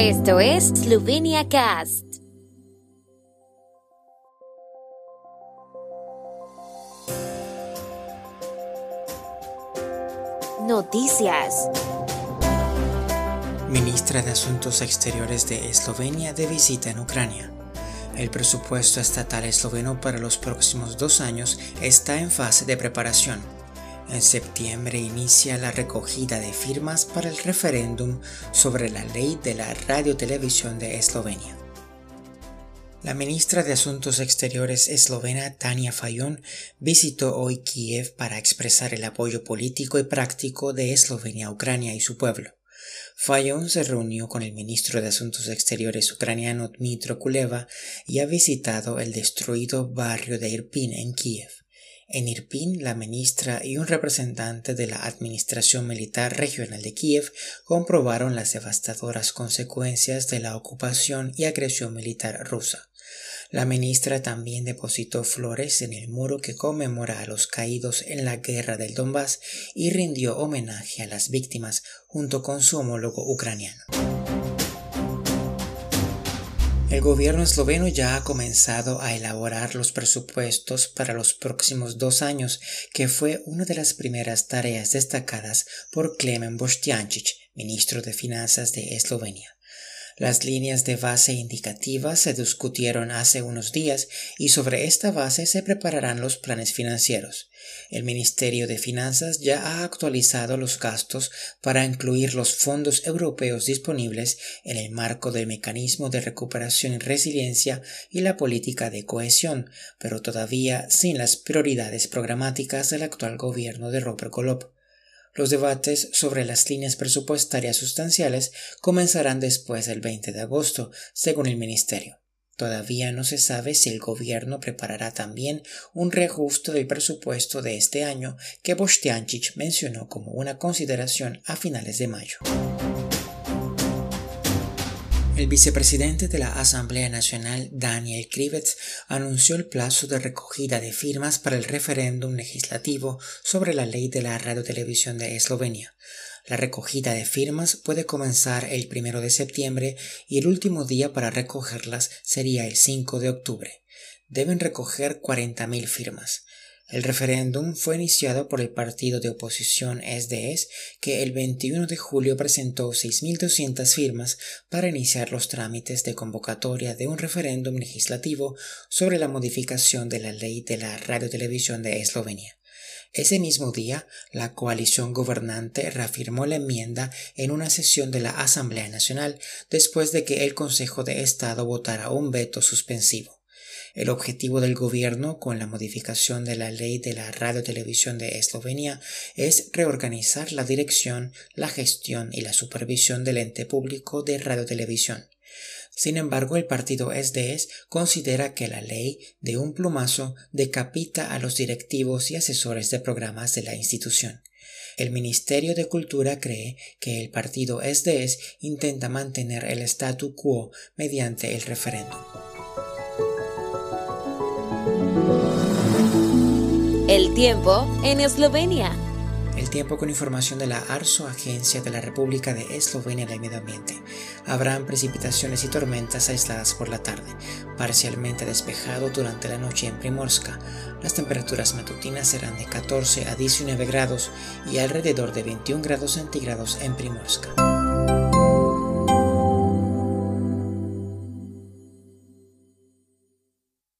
Esto es Slovenia Cast. Noticias. Ministra de Asuntos Exteriores de Eslovenia de visita en Ucrania. El presupuesto estatal esloveno para los próximos dos años está en fase de preparación. En septiembre inicia la recogida de firmas para el referéndum sobre la ley de la radiotelevisión de Eslovenia. La ministra de Asuntos Exteriores eslovena Tania Fayon visitó hoy Kiev para expresar el apoyo político y práctico de Eslovenia a Ucrania y su pueblo. Fayon se reunió con el ministro de Asuntos Exteriores ucraniano Dmitro Kuleva y ha visitado el destruido barrio de Irpin en Kiev. En Irpin, la ministra y un representante de la Administración Militar Regional de Kiev comprobaron las devastadoras consecuencias de la ocupación y agresión militar rusa. La ministra también depositó flores en el muro que conmemora a los caídos en la guerra del Donbass y rindió homenaje a las víctimas junto con su homólogo ucraniano. El gobierno esloveno ya ha comenzado a elaborar los presupuestos para los próximos dos años, que fue una de las primeras tareas destacadas por Klemen Boštjančić, ministro de Finanzas de Eslovenia. Las líneas de base indicativas se discutieron hace unos días y sobre esta base se prepararán los planes financieros. El Ministerio de Finanzas ya ha actualizado los gastos para incluir los fondos europeos disponibles en el marco del mecanismo de recuperación y resiliencia y la política de cohesión, pero todavía sin las prioridades programáticas del actual gobierno de Robert Golob. Los debates sobre las líneas presupuestarias sustanciales comenzarán después del 20 de agosto, según el Ministerio. Todavía no se sabe si el gobierno preparará también un reajuste del presupuesto de este año que Bostianchich mencionó como una consideración a finales de mayo. El vicepresidente de la Asamblea Nacional, Daniel Krivets, anunció el plazo de recogida de firmas para el referéndum legislativo sobre la ley de la radiotelevisión de Eslovenia. La recogida de firmas puede comenzar el primero de septiembre y el último día para recogerlas sería el 5 de octubre. Deben recoger 40.000 firmas. El referéndum fue iniciado por el partido de oposición SDS, que el 21 de julio presentó 6.200 firmas para iniciar los trámites de convocatoria de un referéndum legislativo sobre la modificación de la ley de la radiotelevisión de Eslovenia. Ese mismo día, la coalición gobernante reafirmó la enmienda en una sesión de la Asamblea Nacional después de que el Consejo de Estado votara un veto suspensivo. El objetivo del gobierno con la modificación de la ley de la radiotelevisión de Eslovenia es reorganizar la dirección, la gestión y la supervisión del ente público de radiotelevisión. Sin embargo, el partido SDS considera que la ley de un plumazo decapita a los directivos y asesores de programas de la institución. El Ministerio de Cultura cree que el partido SDS intenta mantener el statu quo mediante el referéndum. El tiempo en Eslovenia. El tiempo con información de la ARSO, Agencia de la República de Eslovenia del Medio Ambiente. Habrán precipitaciones y tormentas aisladas por la tarde, parcialmente despejado durante la noche en Primorska. Las temperaturas matutinas serán de 14 a 19 grados y alrededor de 21 grados centígrados en Primorska.